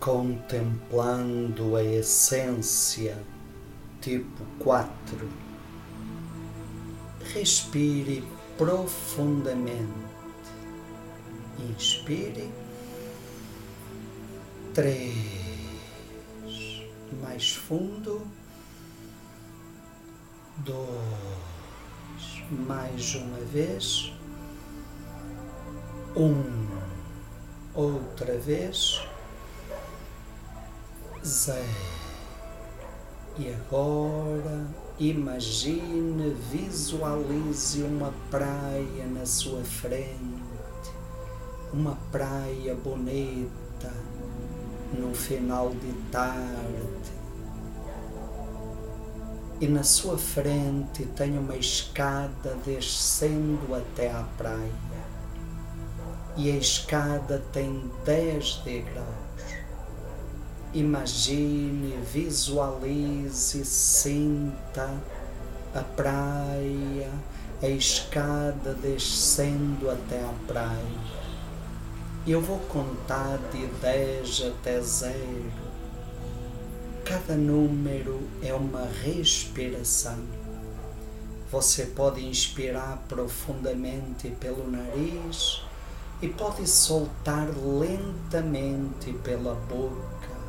contemplando a essência, tipo 4. Respire profundamente. Inspire. 3. Mais fundo. 2. Mais uma vez. 1. Um. Outra vez zero. E agora imagine, visualize uma praia na sua frente, uma praia bonita no final de tarde. E na sua frente tem uma escada descendo até à praia. E a escada tem dez degraus Imagine, visualize, sinta a praia, a escada descendo até a praia. Eu vou contar de 10 até zero. Cada número é uma respiração. Você pode inspirar profundamente pelo nariz e pode soltar lentamente pela boca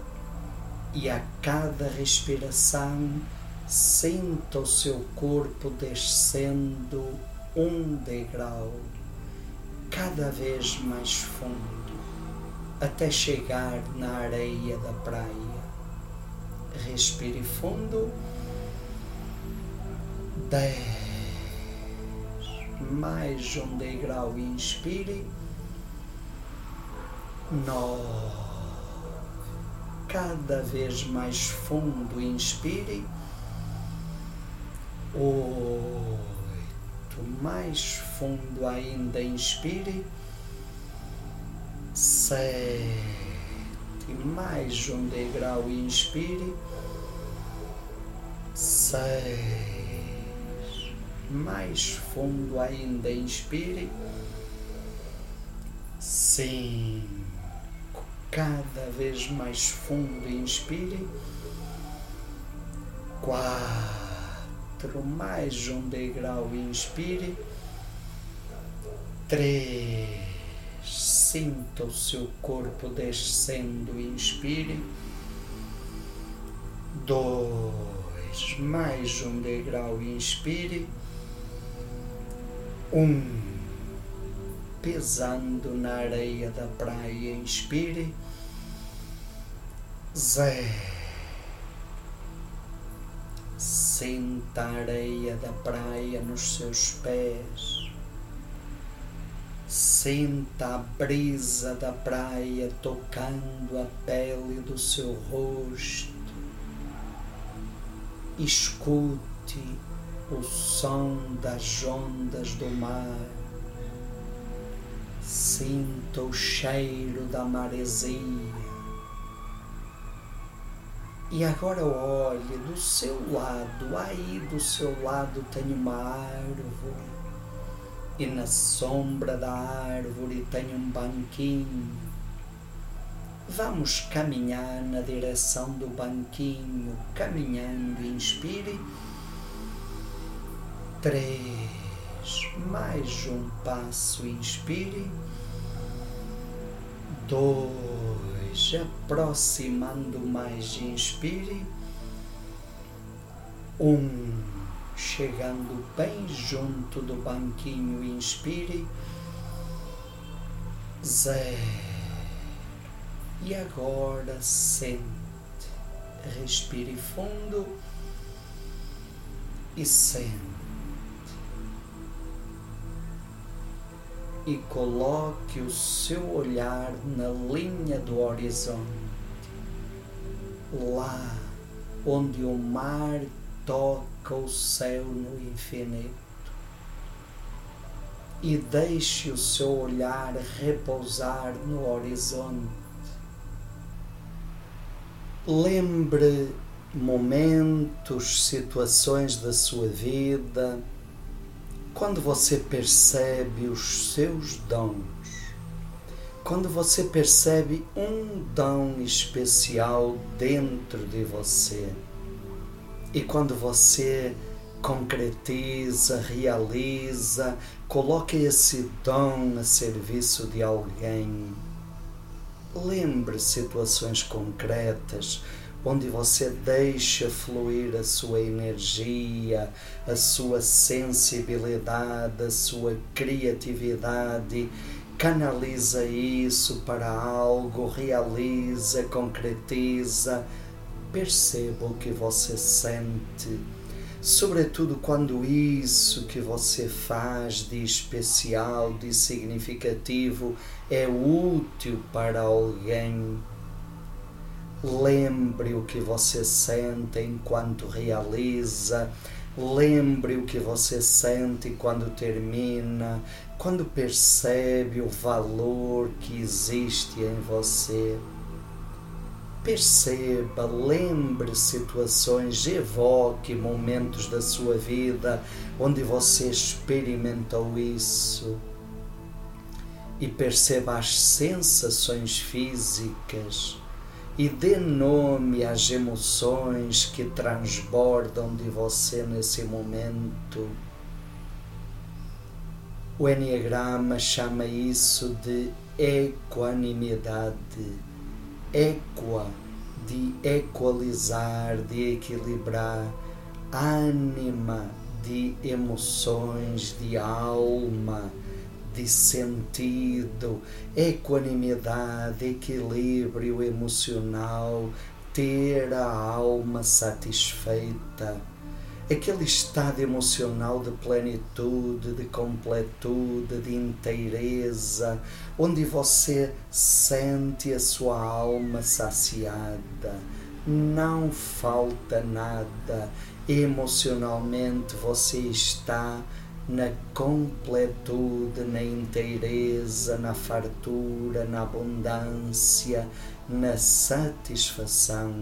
e a cada respiração sinta o seu corpo descendo um degrau cada vez mais fundo até chegar na areia da praia. Respire fundo. Dez. Mais um degrau. Inspire. Nove cada vez mais fundo, inspire. Oito, mais fundo ainda, inspire. Sete, mais um degrau, inspire. Seis, mais fundo ainda, inspire. Cinco cada vez mais fundo. Inspire. Quatro. Mais um degrau. Inspire. Três. Sinta o seu corpo descendo. Inspire. Dois. Mais um degrau. Inspire. Um pesando na areia da praia. Inspire. Zero. Sinta a areia da praia nos seus pés. Sinta a brisa da praia tocando a pele do seu rosto. Escute o som das ondas do mar Sinta o cheiro da maresia. E agora olhe do seu lado, aí do seu lado tem uma árvore, e na sombra da árvore tem um banquinho. Vamos caminhar na direção do banquinho, caminhando, inspire. Três mais um passo, inspire. Dois, aproximando mais, inspire. Um, chegando bem junto do banquinho, inspire. Zero. E agora sente, respire fundo e sente. E coloque o seu olhar na linha do horizonte, lá onde o mar toca o céu no infinito. E deixe o seu olhar repousar no horizonte. Lembre momentos, situações da sua vida quando você percebe os seus dons, quando você percebe um dom especial dentro de você e quando você concretiza, realiza, coloca esse dom a serviço de alguém. Lembre situações concretas onde você deixa fluir a sua energia, a sua sensibilidade, a sua criatividade. Canaliza isso para algo, realiza, concretiza. Perceba o que você sente sobretudo quando isso que você faz de especial, de significativo, é útil para alguém. Lembre o que você sente enquanto realiza, lembre o que você sente quando termina, quando percebe o valor que existe em você. Perceba, lembre situações, evoque momentos da sua vida onde você experimentou isso. E perceba as sensações físicas e dê nome às emoções que transbordam de você nesse momento. O Enneagrama chama isso de equanimidade equa, de equalizar, de equilibrar, ânima de emoções, de alma, de sentido, equanimidade, equilíbrio emocional, ter a alma satisfeita. Aquele estado emocional de plenitude, de completude, de inteireza, onde você sente a sua alma saciada, não falta nada, emocionalmente você está na completude, na inteireza, na fartura, na abundância, na satisfação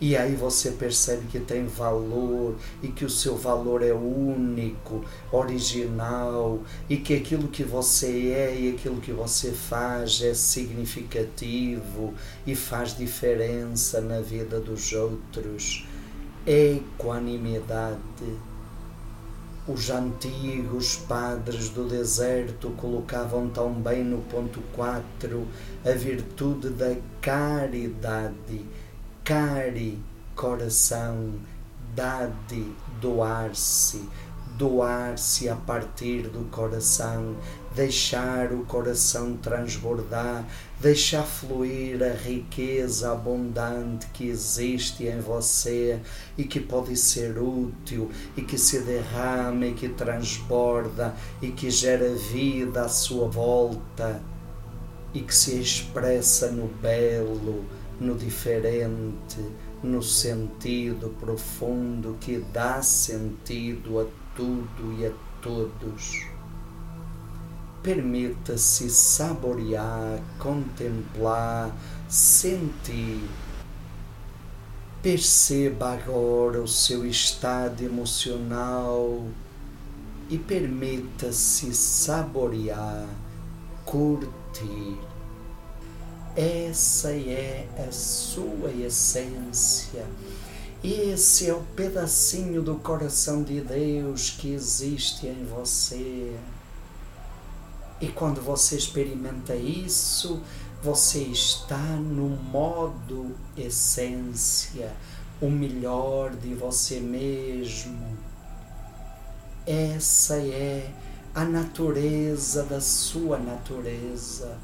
e aí você percebe que tem valor e que o seu valor é único, original e que aquilo que você é e aquilo que você faz é significativo e faz diferença na vida dos outros. Equanimidade. Os antigos padres do deserto colocavam tão bem no ponto 4 a virtude da caridade. Cari coração, dade, doar-se, doar-se a partir do coração, deixar o coração transbordar, deixar fluir a riqueza abundante que existe em você e que pode ser útil e que se derrama e que transborda e que gera vida à sua volta e que se expressa no belo no diferente, no sentido profundo que dá sentido a tudo e a todos. Permita-se saborear, contemplar, sentir. Perceba agora o seu estado emocional e permita-se saborear, curtir essa é a sua essência. Esse é o pedacinho do coração de Deus que existe em você. E quando você experimenta isso, você está no modo essência, o melhor de você mesmo. Essa é a natureza da sua natureza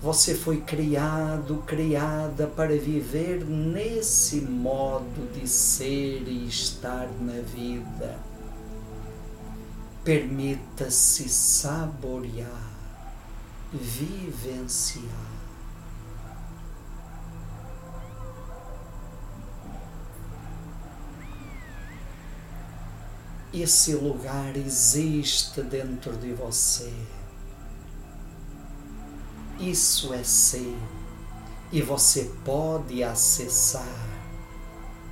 você foi criado, criada para viver nesse modo de ser e estar na vida. Permita-se saborear, vivenciar. Esse lugar existe dentro de você. Isso é seu e você pode acessar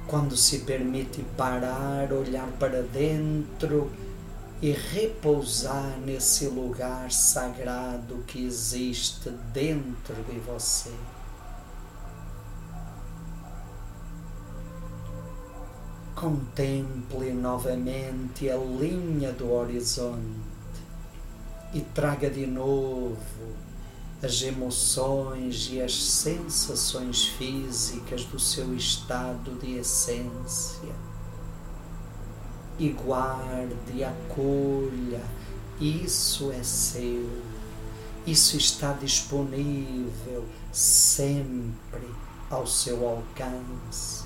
quando se permite parar, olhar para dentro e repousar nesse lugar sagrado que existe dentro de você. Contemple novamente a linha do horizonte e traga de novo as emoções e as sensações físicas do seu estado de essência. E guarde, acolha, isso é seu, isso está disponível sempre ao seu alcance.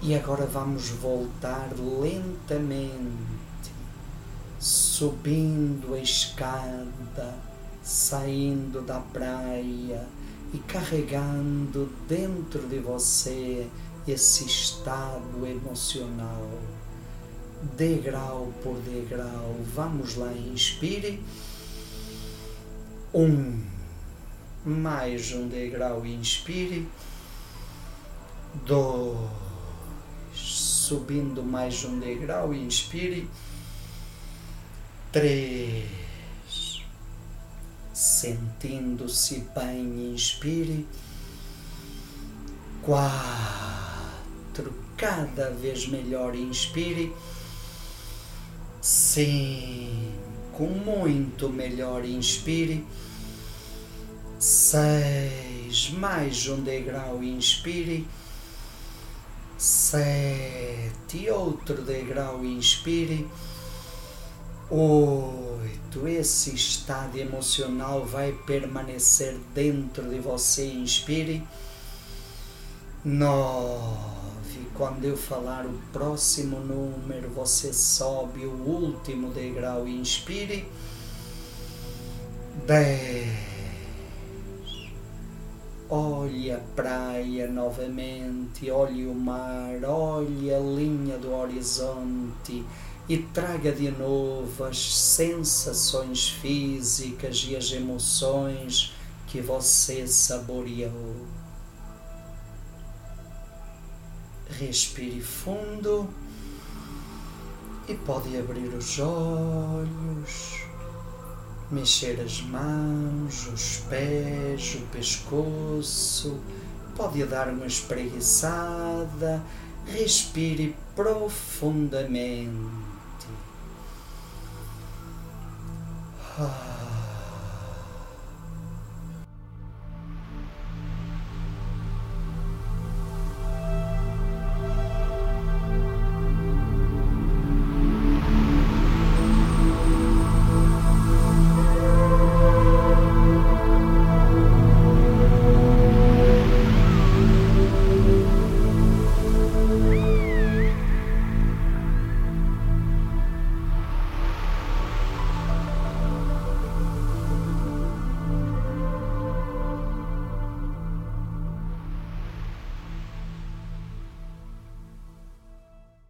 E agora vamos voltar lentamente subindo a escada, saindo da praia e carregando dentro de você esse estado emocional, degrau por degrau. Vamos lá, inspire. Um, mais um degrau, inspire. Dois, subindo mais um degrau, inspire três. Sentindo-se bem, inspire. Quatro. Cada vez melhor, inspire. Cinco. Muito melhor, inspire. Seis. Mais um degrau, inspire. Sete. Outro degrau, inspire Oito. Esse estado emocional vai permanecer dentro de você. Inspire. Nove. Quando eu falar o próximo número, você sobe o último degrau. Inspire. Dez. Olhe a praia novamente, olhe o mar, olhe a linha do horizonte e traga de novo as sensações físicas e as emoções que você saboreou. Respire fundo e pode abrir os olhos, mexer as mãos, os pés, o pescoço, pode dar uma espreguiçada, respire profundamente. Ah.